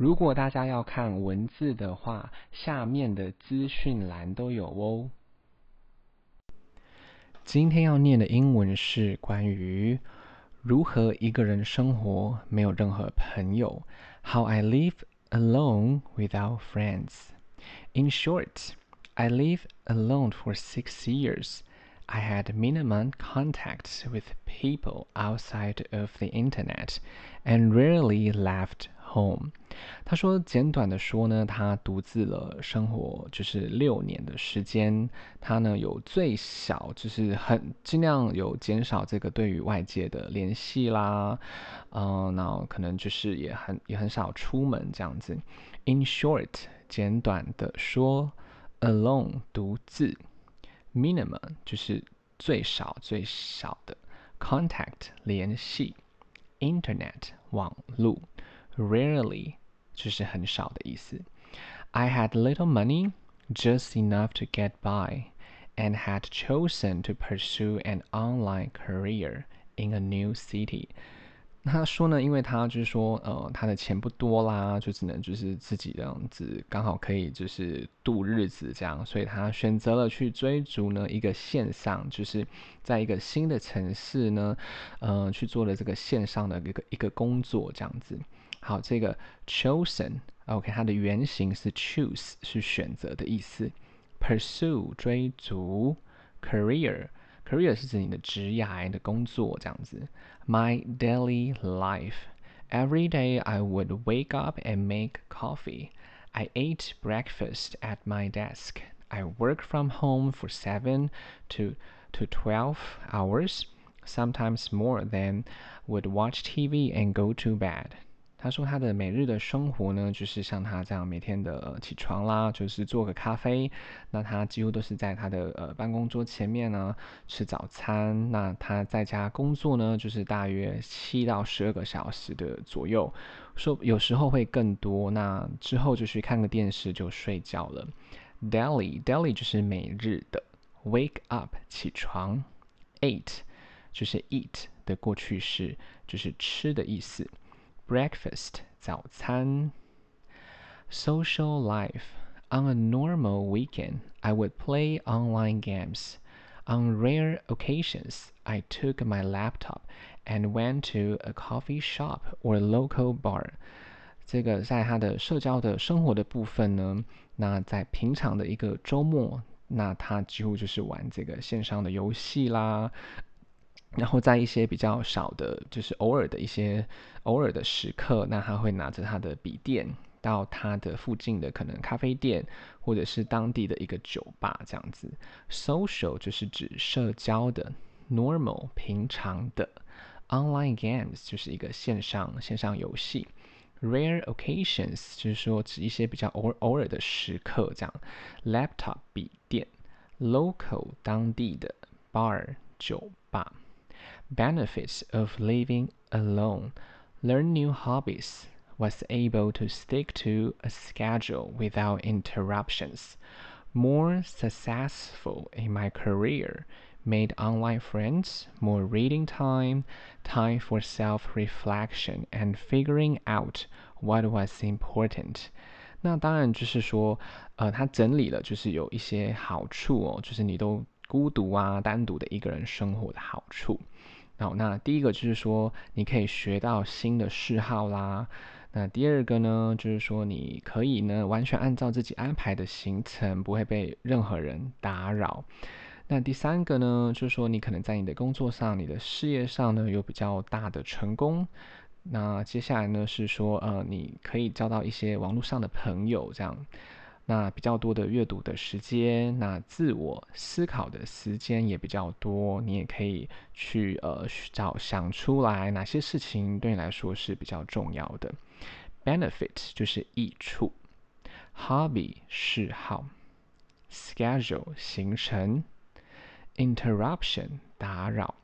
如果大家要看文字的话，下面的资讯栏都有哦。今天要念的英文是关于如何一个人生活，没有任何朋友。How I live alone without friends. In short, I live alone for six years. I had minimum contact with people outside of the internet and rarely left home. 他说，简短的说呢，他独自了生活就是六年的时间。他呢有最小就是很尽量有减少这个对于外界的联系啦，嗯，然后可能就是也很也很少出门这样子。In short，简短的说，alone 独自，minimum 就是最少最少的，contact 联系，internet 网络，rarely。就是很少的意思。I had little money, just enough to get by, and had chosen to pursue an online career in a new city. 他说呢，因为他就是说，呃，他的钱不多啦，就只能就是自己这样子，刚好可以就是度日子这样，所以他选择了去追逐呢一个线上，就是在一个新的城市呢，呃，去做了这个线上的一个一个工作这样子。好，这个 chosen，OK，它的原型是 choose，是选择的意思。pursue 追逐，career，career 是指你的职业的工作这样子。My daily life，every day I would wake up and make coffee. I ate breakfast at my desk. I work from home for seven to to twelve hours, sometimes more. Then would watch TV and go to bed. 他说他的每日的生活呢，就是像他这样每天的起床啦，就是做个咖啡。那他几乎都是在他的呃办公桌前面呢吃早餐。那他在家工作呢，就是大约七到十二个小时的左右，说有时候会更多。那之后就去看个电视就睡觉了。Daily daily 就是每日的。Wake up 起床。Eat，就是 eat 的过去式，就是吃的意思。Breakfast 早餐。Social life. On a normal weekend, I would play online games. On rare occasions, I took my laptop and went to a coffee shop or local bar. 这个在他的社交的生活的部分呢，那在平常的一个周末，那他几乎就是玩这个线上的游戏啦。 然后在一些比较少的，就是偶尔的一些偶尔的时刻，那他会拿着他的笔电到他的附近的可能咖啡店，或者是当地的一个酒吧这样子。Social 就是指社交的，normal 平常的，online games 就是一个线上线上游戏，rare occasions 就是说指一些比较偶偶尔的时刻这样。Laptop 笔电，local 当地的，bar 酒吧。Benefits of living alone: learn new hobbies, was able to stick to a schedule without interruptions, more successful in my career, made online friends, more reading time, time for self-reflection and figuring out what was important. 那当然就是说，呃，他整理了，就是有一些好处哦，就是你都孤独啊，单独的一个人生活的好处。 好，那第一个就是说，你可以学到新的嗜好啦。那第二个呢，就是说你可以呢完全按照自己安排的行程，不会被任何人打扰。那第三个呢，就是说你可能在你的工作上、你的事业上呢有比较大的成功。那接下来呢是说，呃，你可以交到一些网络上的朋友，这样。那比较多的阅读的时间，那自我思考的时间也比较多，你也可以去呃找想出来哪些事情对你来说是比较重要的。Benefit 就是益处，Hobby 嗜好，Schedule 行程，Interruption 打扰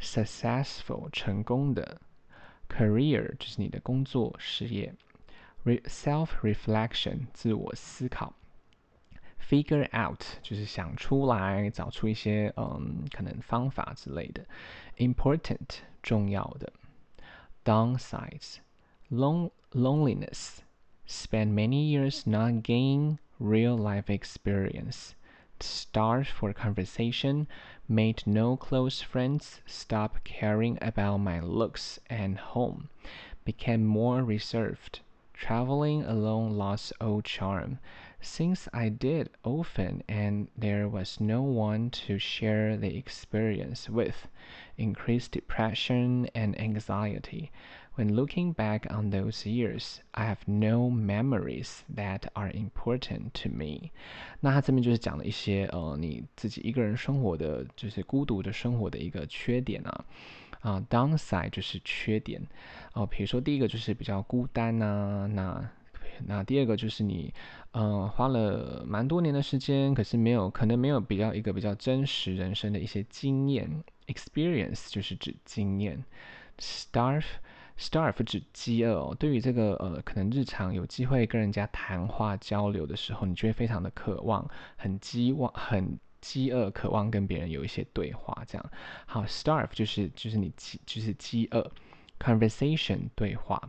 ，Successful 成功的，Career 就是你的工作事业。Self-reflection 自我思考，figure out 就是想出来，找出一些嗯可能方法之类的，important 重要的，downsides lon loneliness spent many years not gaining real life experience, starved for conversation, made no close friends, stopped caring about my looks and home, became more reserved. Traveling alone lost all charm. Since I did often and there was no one to share the experience with, increased depression and anxiety. When looking back on those years, I have no memories that are important to me.那他这边就是讲了一些呃，你自己一个人生活的，就是孤独的生活的一个缺点啊。 啊，downside 就是缺点哦，比如说第一个就是比较孤单呐、那那第二个就是你，呃，花了蛮多年的时间，可是没有，可能没有比较一个比较真实人生的一些经验，experience 就是指经验，starve starve 指饥饿哦，对于这个呃，可能日常有机会跟人家谈话交流的时候，你就会非常的渴望，很饥望，很。饥饿，渴望跟别人有一些对话，这样好。Starve 就是就是你饥就是饥饿，conversation 对话。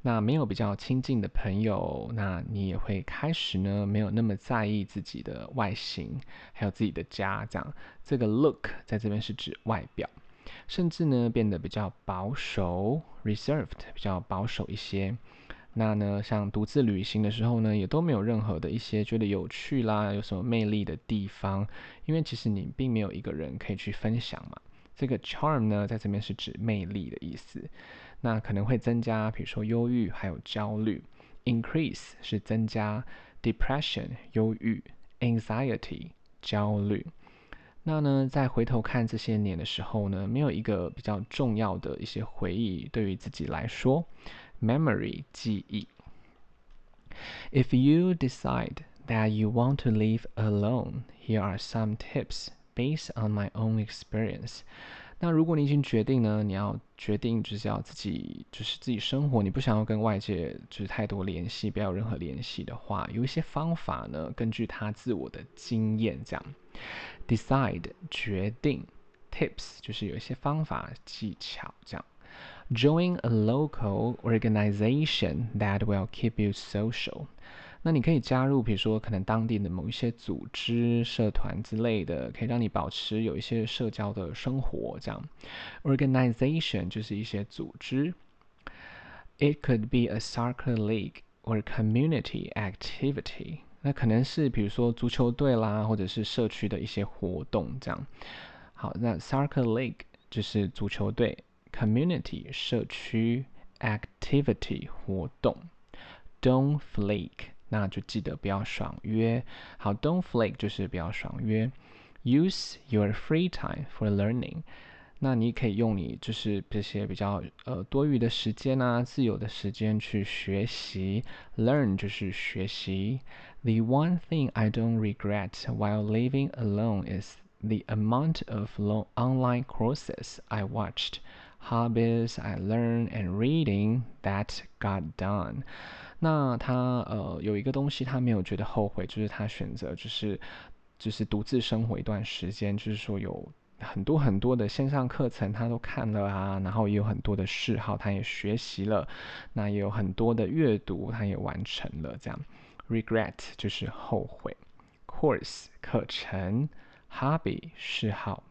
那没有比较亲近的朋友，那你也会开始呢，没有那么在意自己的外形，还有自己的家，这样。这个 look 在这边是指外表，甚至呢变得比较保守，reserved 比较保守一些。那呢，像独自旅行的时候呢，也都没有任何的一些觉得有趣啦，有什么魅力的地方，因为其实你并没有一个人可以去分享嘛。这个 charm 呢，在这边是指魅力的意思。那可能会增加，比如说忧郁，还有焦虑。Increase 是增加，depression 忧郁，anxiety 焦虑。那呢，再回头看这些年的时候呢，没有一个比较重要的一些回忆，对于自己来说。Memory 记忆。If you decide that you want to live alone, here are some tips based on my own experience. 那如果你已经决定呢，你要决定就是要自己就是自己生活，你不想要跟外界就是太多联系，不要有任何联系的话，有一些方法呢，根据他自我的经验这样。Decide 决定，Tips 就是有一些方法技巧这样。Join a local organization that will keep you social。那你可以加入，比如说可能当地的某一些组织、社团之类的，可以让你保持有一些社交的生活。这样，organization 就是一些组织。It could be a soccer league or community activity。那可能是比如说足球队啦，或者是社区的一些活动这样。好，那 soccer league 就是足球队。Community 社区 activity 活动，Don't flake，那就记得不要爽约。好，Don't flake 就是不要爽约。Use your free time for learning，那你可以用你就是这些比较呃多余的时间啊，自由的时间去学习。Learn 就是学习。The one thing I don't regret while living alone is the amount of long online courses I watched. Hobbies I learn and reading that got done。那他呃有一个东西他没有觉得后悔，就是他选择就是就是独自生活一段时间，就是说有很多很多的线上课程他都看了啊，然后也有很多的嗜好他也学习了，那也有很多的阅读他也完成了这样。Regret 就是后悔，Course 课程，Hobby 嗜好。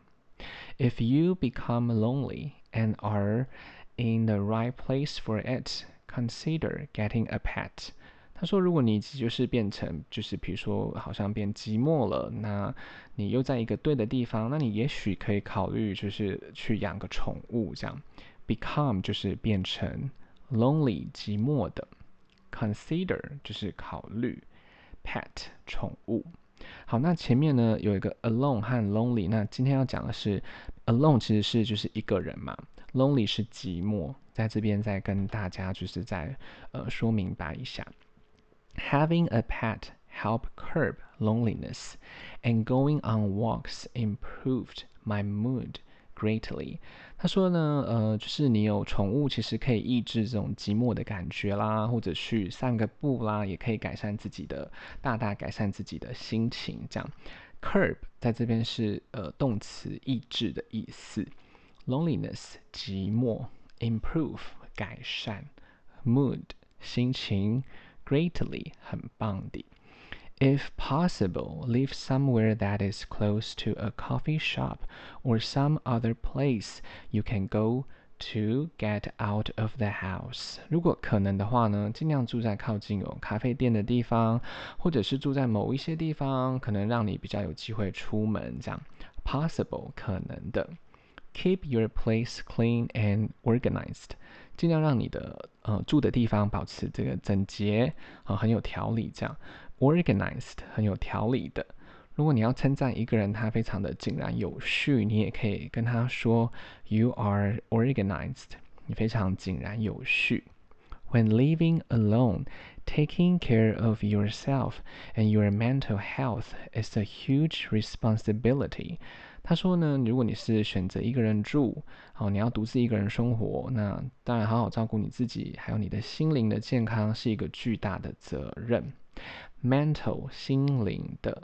If you become lonely and are in the right place for it, consider getting a pet. 他说，如果你就是变成就是比如说好像变寂寞了，那你又在一个对的地方，那你也许可以考虑就是去养个宠物这样。Become 就是变成 lonely 寂寞的，consider 就是考虑 pet 宠物。好，那前面呢有一个 alone 和 lonely，那今天要讲的是 alone 其实是就是一个人嘛，lonely 是寂寞，在这边再跟大家就是再呃说明白一下。Having a pet help curb loneliness and going on walks improved my mood greatly。他说呢，呃，就是你有宠物，其实可以抑制这种寂寞的感觉啦，或者去散个步啦，也可以改善自己的，大大改善自己的心情。这样 ，curb 在这边是呃动词抑制的意思，loneliness 寂寞，improve 改善，mood 心情 greatly，很棒的。If possible, live somewhere that is close to a coffee shop or some other place you can go to get out of the house。如果可能的话呢，尽量住在靠近有咖啡店的地方，或者是住在某一些地方，可能让你比较有机会出门。这样，possible 可能的。Keep your place clean and organized。尽量让你的呃住的地方保持这个整洁啊、很有条理。这样，organized 很有条理的。如果你要称赞一个人，他非常的井然有序，你也可以跟他说：“You are organized。”你非常井然有序。When living alone, taking care of yourself and your mental health is a huge responsibility. 他说呢，如果你是选择一个人住，好，你要独自一个人生活，那当然好好照顾你自己，还有你的心灵的健康是一个巨大的责任。Mental 心灵的。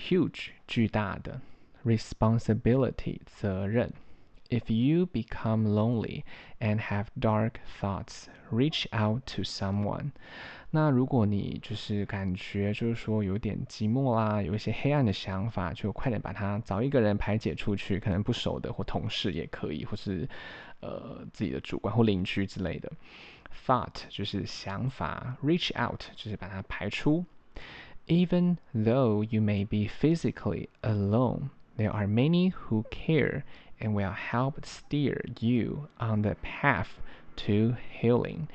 Huge 巨大的 responsibility 责任。If you become lonely and have dark thoughts, reach out to someone。那如果你就是感觉就是说有点寂寞啦，有一些黑暗的想法，就快点把它找一个人排解出去，可能不熟的或同事也可以，或是呃自己的主管或邻居之类的。Thought 就是想法，reach out 就是把它排出。Even though you may be physically alone, there are many who care and will help steer you on the path to healing.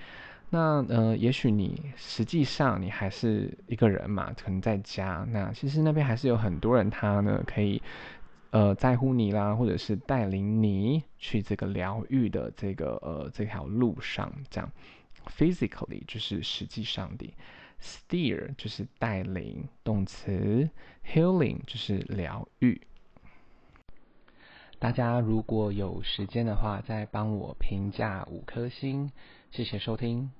那呃，也许你实际上你还是一个人嘛，可能在家。那其实那边还是有很多人，他呢可以呃在乎你啦，或者是带领你去这个疗愈的这个呃这条路上。这样，physically 就是实际上的。Steer 就是带领动词，Healing 就是疗愈。大家如果有时间的话，再帮我评价五颗星，谢谢收听。